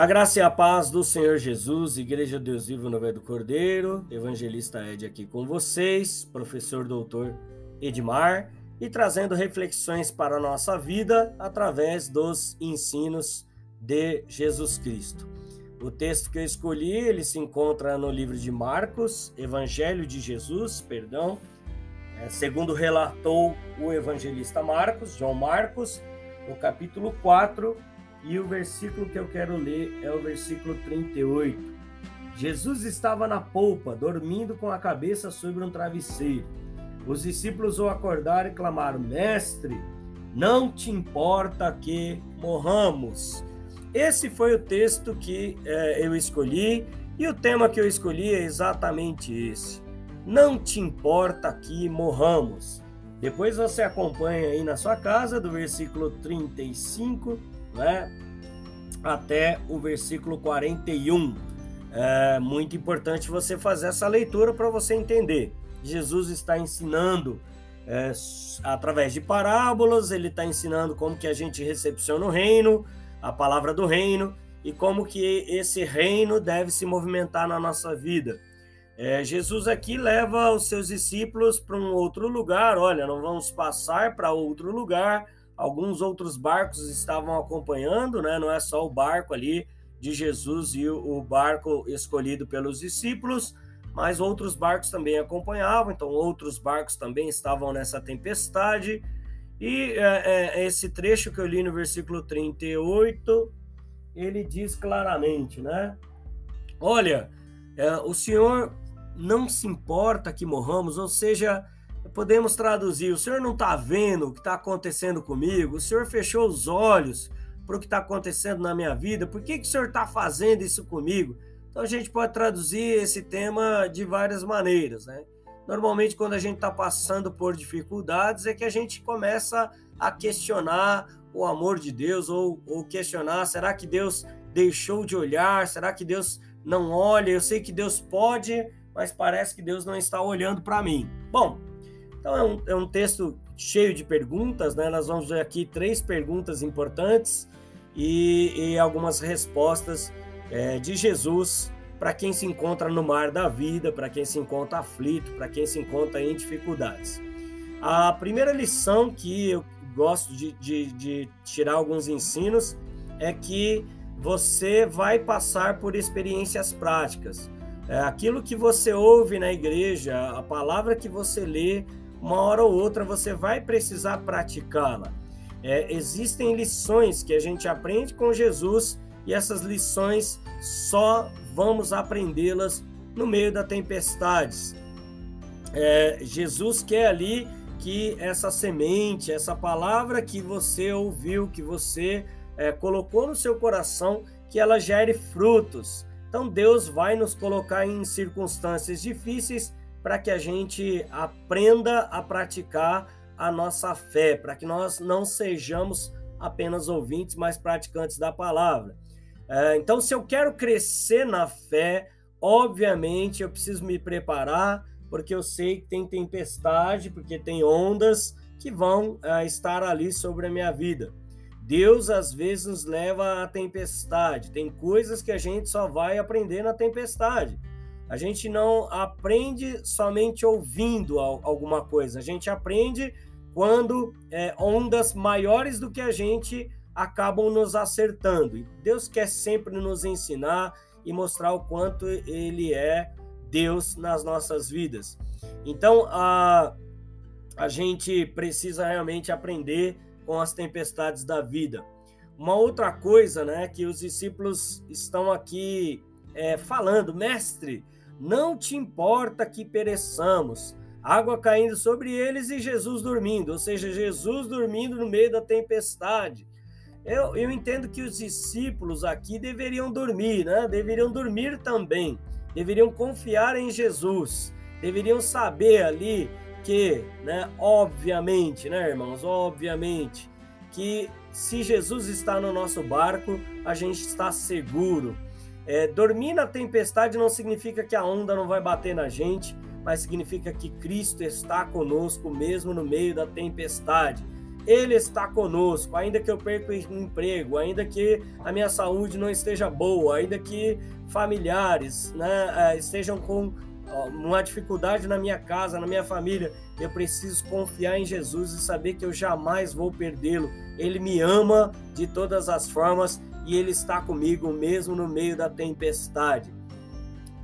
A graça e a paz do Senhor Jesus, Igreja Deus Vivo no Vé do Cordeiro, Evangelista Ed aqui com vocês, professor doutor Edmar, e trazendo reflexões para a nossa vida através dos ensinos de Jesus Cristo. O texto que eu escolhi, ele se encontra no livro de Marcos, Evangelho de Jesus, perdão, é, segundo relatou o evangelista Marcos, João Marcos, no capítulo 4, e o versículo que eu quero ler é o versículo 38. Jesus estava na polpa, dormindo com a cabeça sobre um travesseiro. Os discípulos o acordaram e clamaram: Mestre, não te importa que morramos. Esse foi o texto que é, eu escolhi e o tema que eu escolhi é exatamente esse. Não te importa que morramos. Depois você acompanha aí na sua casa, do versículo 35 né, até o versículo 41. É muito importante você fazer essa leitura para você entender. Jesus está ensinando é, através de parábolas, ele está ensinando como que a gente recepciona o reino, a palavra do reino e como que esse reino deve se movimentar na nossa vida. É, Jesus aqui leva os seus discípulos para um outro lugar. Olha, não vamos passar para outro lugar. Alguns outros barcos estavam acompanhando, né? Não é só o barco ali de Jesus e o barco escolhido pelos discípulos, mas outros barcos também acompanhavam. Então, outros barcos também estavam nessa tempestade. E é, é, esse trecho que eu li no versículo 38, ele diz claramente, né? Olha, é, o Senhor não se importa que morramos, ou seja, podemos traduzir: o senhor não está vendo o que está acontecendo comigo, o senhor fechou os olhos para o que está acontecendo na minha vida, por que, que o senhor está fazendo isso comigo? Então a gente pode traduzir esse tema de várias maneiras, né? Normalmente, quando a gente está passando por dificuldades, é que a gente começa a questionar o amor de Deus, ou, ou questionar: será que Deus deixou de olhar? Será que Deus não olha? Eu sei que Deus pode, mas parece que Deus não está olhando para mim. Bom, então é um, é um texto cheio de perguntas, né? Nós vamos ver aqui três perguntas importantes e, e algumas respostas é, de Jesus para quem se encontra no mar da vida, para quem se encontra aflito, para quem se encontra em dificuldades. A primeira lição que eu gosto de, de, de tirar alguns ensinos é que você vai passar por experiências práticas. É, aquilo que você ouve na igreja, a palavra que você lê, uma hora ou outra você vai precisar praticá-la. É, existem lições que a gente aprende com Jesus e essas lições só vamos aprendê-las no meio da tempestades. É, Jesus quer ali que essa semente, essa palavra que você ouviu, que você é, colocou no seu coração, que ela gere frutos. Então Deus vai nos colocar em circunstâncias difíceis para que a gente aprenda a praticar a nossa fé, para que nós não sejamos apenas ouvintes, mas praticantes da palavra. É, então, se eu quero crescer na fé, obviamente eu preciso me preparar, porque eu sei que tem tempestade, porque tem ondas que vão é, estar ali sobre a minha vida. Deus às vezes nos leva à tempestade. Tem coisas que a gente só vai aprender na tempestade. A gente não aprende somente ouvindo alguma coisa. A gente aprende quando é, ondas maiores do que a gente acabam nos acertando. E Deus quer sempre nos ensinar e mostrar o quanto Ele é Deus nas nossas vidas. Então, a, a gente precisa realmente aprender com as tempestades da vida. Uma outra coisa, né, que os discípulos estão aqui é, falando, mestre, não te importa que pereçamos. Água caindo sobre eles e Jesus dormindo, ou seja, Jesus dormindo no meio da tempestade. Eu, eu entendo que os discípulos aqui deveriam dormir, né? Deveriam dormir também, deveriam confiar em Jesus, deveriam saber ali que, né, obviamente, né, irmãos, obviamente, que se Jesus está no nosso barco, a gente está seguro. É, dormir na tempestade não significa que a onda não vai bater na gente, mas significa que Cristo está conosco mesmo no meio da tempestade. Ele está conosco, ainda que eu perca o emprego, ainda que a minha saúde não esteja boa, ainda que familiares né, é, estejam com uma dificuldade na minha casa, na minha família, eu preciso confiar em Jesus e saber que eu jamais vou perdê-lo. Ele me ama de todas as formas e ele está comigo mesmo no meio da tempestade.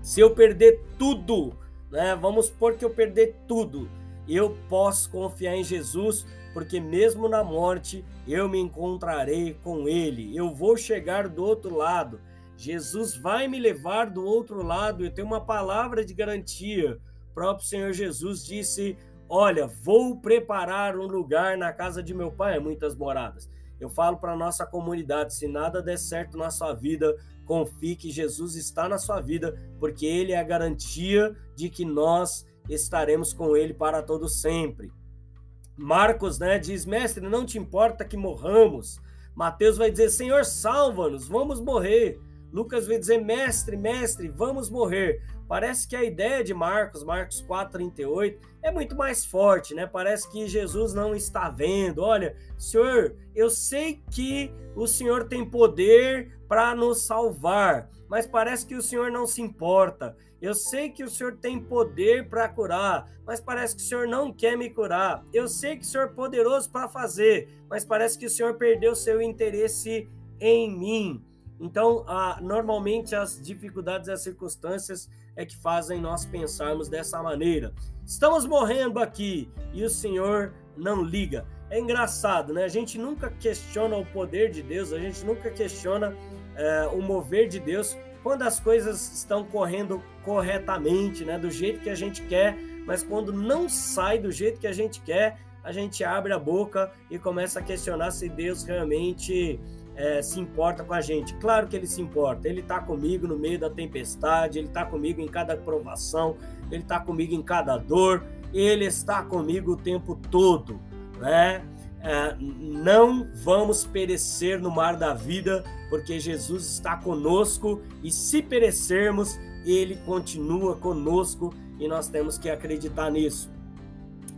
Se eu perder tudo, né, vamos supor que eu perder tudo, eu posso confiar em Jesus porque mesmo na morte eu me encontrarei com Ele. Eu vou chegar do outro lado. Jesus vai me levar do outro lado. Eu tenho uma palavra de garantia. O próprio Senhor Jesus disse: Olha, vou preparar um lugar na casa de meu pai, muitas moradas. Eu falo para nossa comunidade: se nada der certo na sua vida, confie que Jesus está na sua vida, porque Ele é a garantia de que nós estaremos com Ele para todo sempre. Marcos, né, diz: Mestre, não te importa que morramos. Mateus vai dizer: Senhor, salva-nos, vamos morrer. Lucas vai dizer: Mestre, mestre, vamos morrer. Parece que a ideia de Marcos, Marcos 4:38, é muito mais forte, né? Parece que Jesus não está vendo. Olha, Senhor, eu sei que o Senhor tem poder para nos salvar, mas parece que o Senhor não se importa. Eu sei que o Senhor tem poder para curar, mas parece que o Senhor não quer me curar. Eu sei que o Senhor é poderoso para fazer, mas parece que o Senhor perdeu seu interesse em mim. Então, ah, normalmente as dificuldades e as circunstâncias é que fazem nós pensarmos dessa maneira. Estamos morrendo aqui e o Senhor não liga. É engraçado, né? A gente nunca questiona o poder de Deus, a gente nunca questiona é, o mover de Deus, quando as coisas estão correndo corretamente, né, do jeito que a gente quer, mas quando não sai do jeito que a gente quer, a gente abre a boca e começa a questionar se Deus realmente é, se importa com a gente. Claro que ele se importa, ele está comigo no meio da tempestade, ele está comigo em cada provação, ele está comigo em cada dor, ele está comigo o tempo todo, né? É, não vamos perecer no mar da vida, porque Jesus está conosco e se perecermos, ele continua conosco e nós temos que acreditar nisso.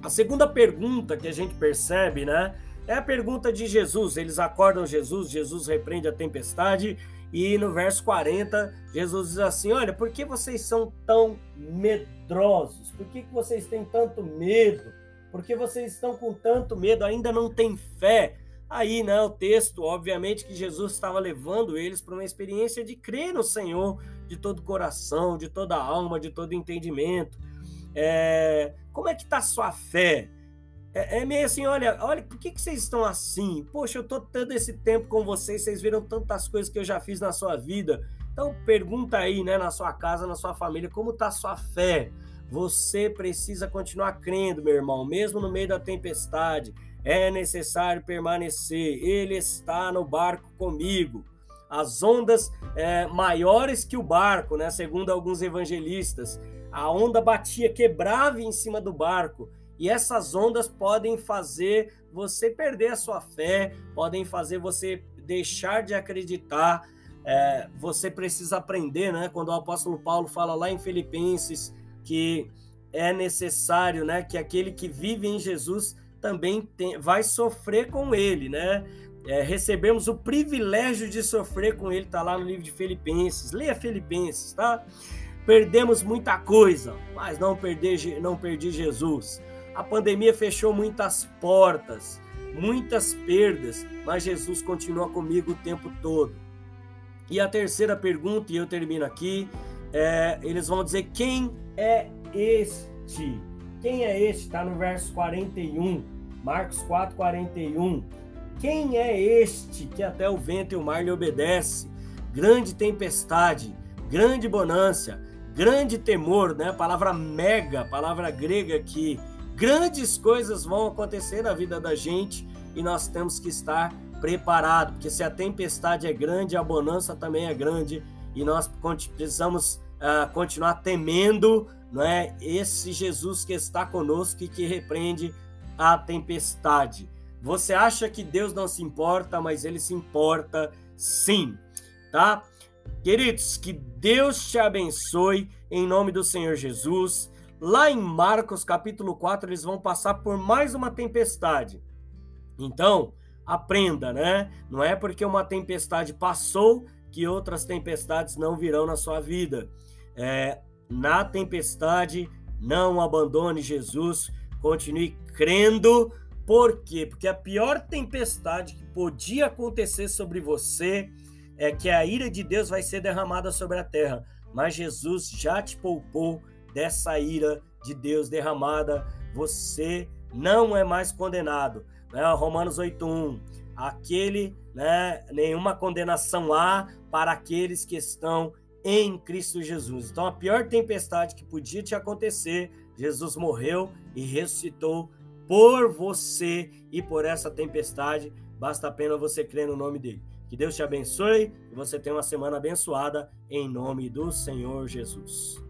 A segunda pergunta que a gente percebe, né, é a pergunta de Jesus. Eles acordam Jesus, Jesus repreende a tempestade e no verso 40, Jesus diz assim: Olha, por que vocês são tão medrosos? Por que, que vocês têm tanto medo? porque vocês estão com tanto medo, ainda não têm fé. Aí, né, o texto, obviamente, que Jesus estava levando eles para uma experiência de crer no Senhor de todo coração, de toda alma, de todo entendimento. É, como é que está sua fé? É, é, meio assim, olha, olha, por que, que vocês estão assim? Poxa, eu estou todo esse tempo com vocês, vocês viram tantas coisas que eu já fiz na sua vida. Então, pergunta aí, né, na sua casa, na sua família, como está a sua fé? Você precisa continuar crendo, meu irmão, mesmo no meio da tempestade. É necessário permanecer. Ele está no barco comigo. As ondas é, maiores que o barco, né? Segundo alguns evangelistas, a onda batia, quebrava em cima do barco. E essas ondas podem fazer você perder a sua fé, podem fazer você deixar de acreditar. É, você precisa aprender, né? Quando o apóstolo Paulo fala lá em Filipenses que é necessário, né, que aquele que vive em Jesus também tem, vai sofrer com ele, né? É, recebemos o privilégio de sofrer com ele, tá lá no livro de Filipenses. Leia Filipenses, tá? Perdemos muita coisa, mas não perdi, não perdi Jesus. A pandemia fechou muitas portas, muitas perdas, mas Jesus continua comigo o tempo todo. E a terceira pergunta, e eu termino aqui, é, eles vão dizer quem é este. Quem é este? Está no verso 41, Marcos 4, 41. Quem é este que até o vento e o mar lhe obedece? Grande tempestade, grande bonança, grande temor, né? Palavra mega, palavra grega aqui. Grandes coisas vão acontecer na vida da gente e nós temos que estar preparados, porque se a tempestade é grande, a bonança também é grande e nós precisamos uh, continuar temendo não é esse Jesus que está conosco e que repreende a tempestade. Você acha que Deus não se importa, mas ele se importa sim, tá? Queridos, que Deus te abençoe em nome do Senhor Jesus. Lá em Marcos capítulo 4, eles vão passar por mais uma tempestade. Então, aprenda, né? Não é porque uma tempestade passou que outras tempestades não virão na sua vida. É, na tempestade, não abandone Jesus, continue crendo. Por quê? Porque a pior tempestade que podia acontecer sobre você é que a ira de Deus vai ser derramada sobre a terra. Mas Jesus já te poupou dessa ira de Deus derramada. Você não é mais condenado. Né? Romanos 8:1. Aquele, né, nenhuma condenação há para aqueles que estão em Cristo Jesus. Então, a pior tempestade que podia te acontecer, Jesus morreu e ressuscitou por você e por essa tempestade. Basta apenas você crer no nome dele. Que Deus te abençoe e você tenha uma semana abençoada em nome do Senhor Jesus.